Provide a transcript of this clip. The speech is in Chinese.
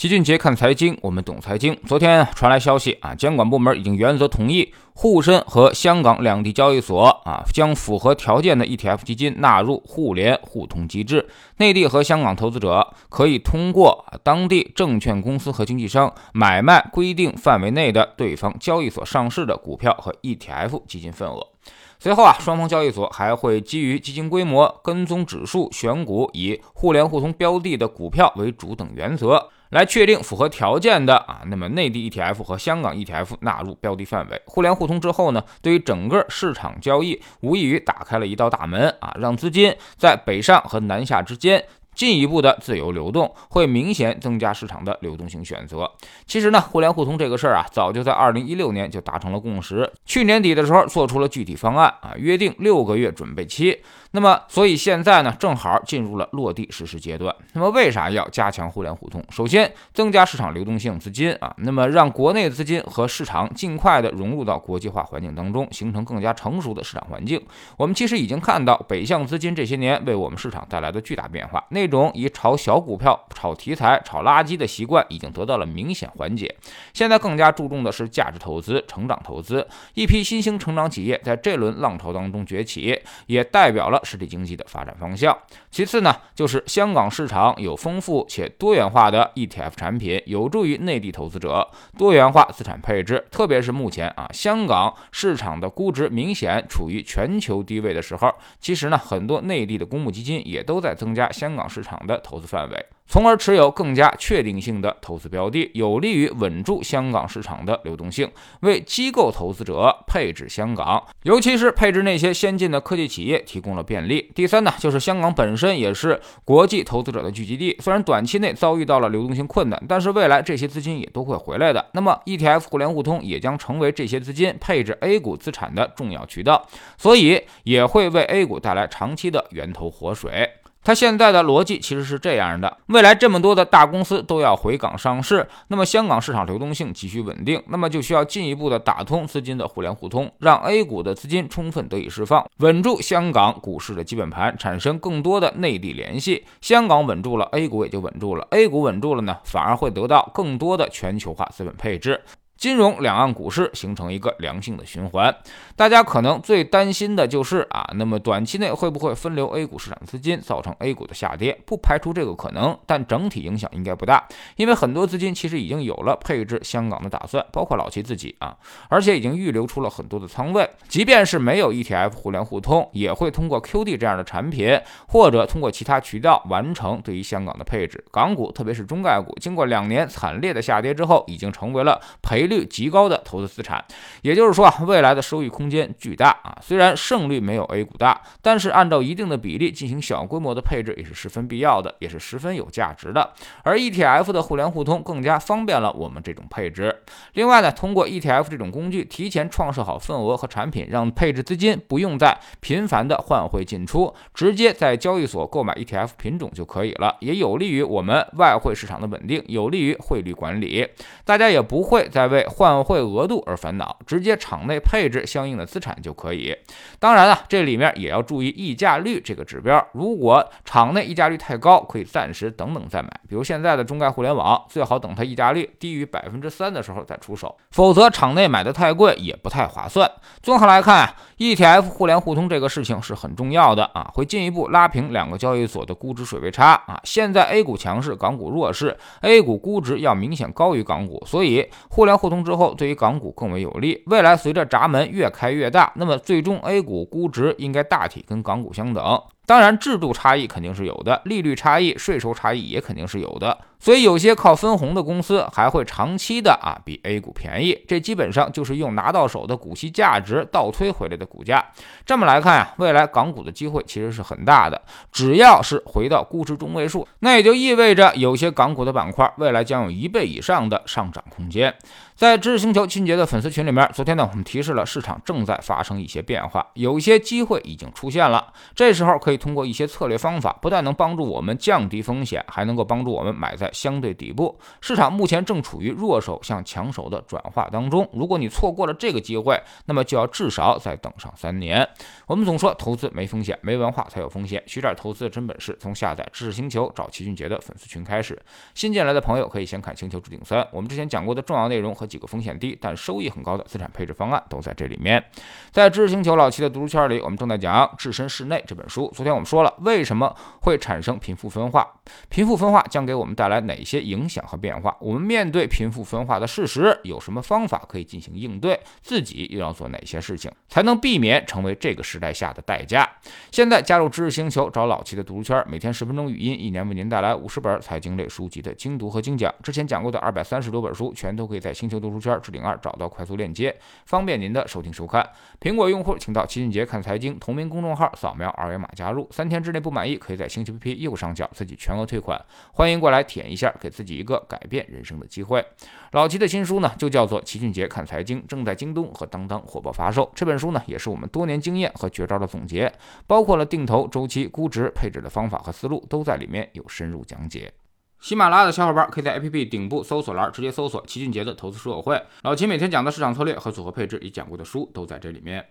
齐俊杰看财经，我们懂财经。昨天传来消息啊，监管部门已经原则同意沪深和香港两地交易所啊，将符合条件的 ETF 基金纳入互联互通机制。内地和香港投资者可以通过当地证券公司和经纪商买卖规定范围内的对方交易所上市的股票和 ETF 基金份额。随后啊，双方交易所还会基于基金规模、跟踪指数选股，以互联互通标的的股票为主等原则。来确定符合条件的啊，那么内地 ETF 和香港 ETF 纳入标的范围，互联互通之后呢，对于整个市场交易无异于打开了一道大门啊，让资金在北上和南下之间。进一步的自由流动会明显增加市场的流动性选择。其实呢，互联互通这个事儿啊，早就在二零一六年就达成了共识。去年底的时候做出了具体方案啊，约定六个月准备期。那么，所以现在呢，正好进入了落地实施阶段。那么，为啥要加强互联互通？首先，增加市场流动性资金啊，那么让国内资金和市场尽快的融入到国际化环境当中，形成更加成熟的市场环境。我们其实已经看到北向资金这些年为我们市场带来的巨大变化。那种以炒小股票、炒题材、炒垃圾的习惯已经得到了明显缓解。现在更加注重的是价值投资、成长投资。一批新兴成长企业在这轮浪潮当中崛起，也代表了。实体经济的发展方向。其次呢，就是香港市场有丰富且多元化的 ETF 产品，有助于内地投资者多元化资产配置。特别是目前啊，香港市场的估值明显处于全球低位的时候，其实呢，很多内地的公募基金也都在增加香港市场的投资范围。从而持有更加确定性的投资标的，有利于稳住香港市场的流动性，为机构投资者配置香港，尤其是配置那些先进的科技企业提供了便利。第三呢，就是香港本身也是国际投资者的聚集地，虽然短期内遭遇到了流动性困难，但是未来这些资金也都会回来的。那么 ETF 互联互通也将成为这些资金配置 A 股资产的重要渠道，所以也会为 A 股带来长期的源头活水。它现在的逻辑其实是这样的：未来这么多的大公司都要回港上市，那么香港市场流动性急需稳定，那么就需要进一步的打通资金的互联互通，让 A 股的资金充分得以释放，稳住香港股市的基本盘，产生更多的内地联系。香港稳住了，A 股也就稳住了；A 股稳住了呢，反而会得到更多的全球化资本配置。金融两岸股市形成一个良性的循环，大家可能最担心的就是啊，那么短期内会不会分流 A 股市场资金，造成 A 股的下跌？不排除这个可能，但整体影响应该不大，因为很多资金其实已经有了配置香港的打算，包括老齐自己啊，而且已经预留出了很多的仓位。即便是没有 ETF 互联互通，也会通过 QD 这样的产品，或者通过其他渠道完成对于香港的配置。港股，特别是中概股，经过两年惨烈的下跌之后，已经成为了赔。率极高的投资资产，也就是说啊，未来的收益空间巨大啊。虽然胜率没有 A 股大，但是按照一定的比例进行小规模的配置也是十分必要的，也是十分有价值的。而 ETF 的互联互通更加方便了我们这种配置。另外呢，通过 ETF 这种工具，提前创设好份额和产品，让配置资金不用再频繁的换汇进出，直接在交易所购买 ETF 品种就可以了，也有利于我们外汇市场的稳定，有利于汇率管理。大家也不会再为换汇额度而烦恼，直接场内配置相应的资产就可以。当然了，这里面也要注意溢价率这个指标。如果场内溢价率太高，可以暂时等等再买。比如现在的中概互联网，最好等它溢价率低于百分之三的时候再出手，否则场内买的太贵也不太划算。综合来看，ETF 互联互通这个事情是很重要的啊，会进一步拉平两个交易所的估值水位差啊。现在 A 股强势，港股弱势，A 股估值要明显高于港股，所以互联互通之后，对于港股更为有利。未来随着闸门越开越大，那么最终 A 股估值应该大体跟港股相等。当然，制度差异肯定是有的，利率差异、税收差异也肯定是有的。所以有些靠分红的公司还会长期的啊比 A 股便宜，这基本上就是用拿到手的股息价值倒推回来的股价。这么来看呀，未来港股的机会其实是很大的。只要是回到估值中位数，那也就意味着有些港股的板块未来将有一倍以上的上涨空间。在知识星球清洁的粉丝群里面，昨天呢我们提示了市场正在发生一些变化，有一些机会已经出现了，这时候。可以通过一些策略方法，不但能帮助我们降低风险，还能够帮助我们买在相对底部。市场目前正处于弱手向强手的转化当中，如果你错过了这个机会，那么就要至少再等上三年。我们总说投资没风险，没文化才有风险。学点投资的真本事，从下载知识星球找齐俊杰的粉丝群开始。新进来的朋友可以先看《星球置顶三》，我们之前讲过的重要内容和几个风险低但收益很高的资产配置方案都在这里面。在知识星球老七的读书圈里，我们正在讲《置身事内》这本书。昨天我们说了为什么会产生贫富分化，贫富分化将给我们带来哪些影响和变化？我们面对贫富分化的事实，有什么方法可以进行应对？自己又要做哪些事情，才能避免成为这个时代下的代价？现在加入知识星球，找老七的读书圈，每天十分钟语音，一年为您带来五十本财经类书籍的精读和精讲。之前讲过的二百三十多本书，全都可以在星球读书圈置顶二找到快速链接，方便您的收听收看。苹果用户请到齐俊杰看财经同名公众号，扫描二维码加入。三天之内不满意，可以在星球 APP 右上角自己全额退款。欢迎过来体验一下，给自己一个改变人生的机会。老齐的新书呢，就叫做《齐俊杰看财经》，正在京东和当当火爆发售。这本书呢，也是我们多年经验和绝招的总结，包括了定投、周期、估值、配置的方法和思路，都在里面有深入讲解。喜马拉雅的小伙伴可以在 APP 顶部搜索栏直接搜索“齐俊杰的投资书友会”，老齐每天讲的市场策略和组合配置，已讲过的书都在这里面。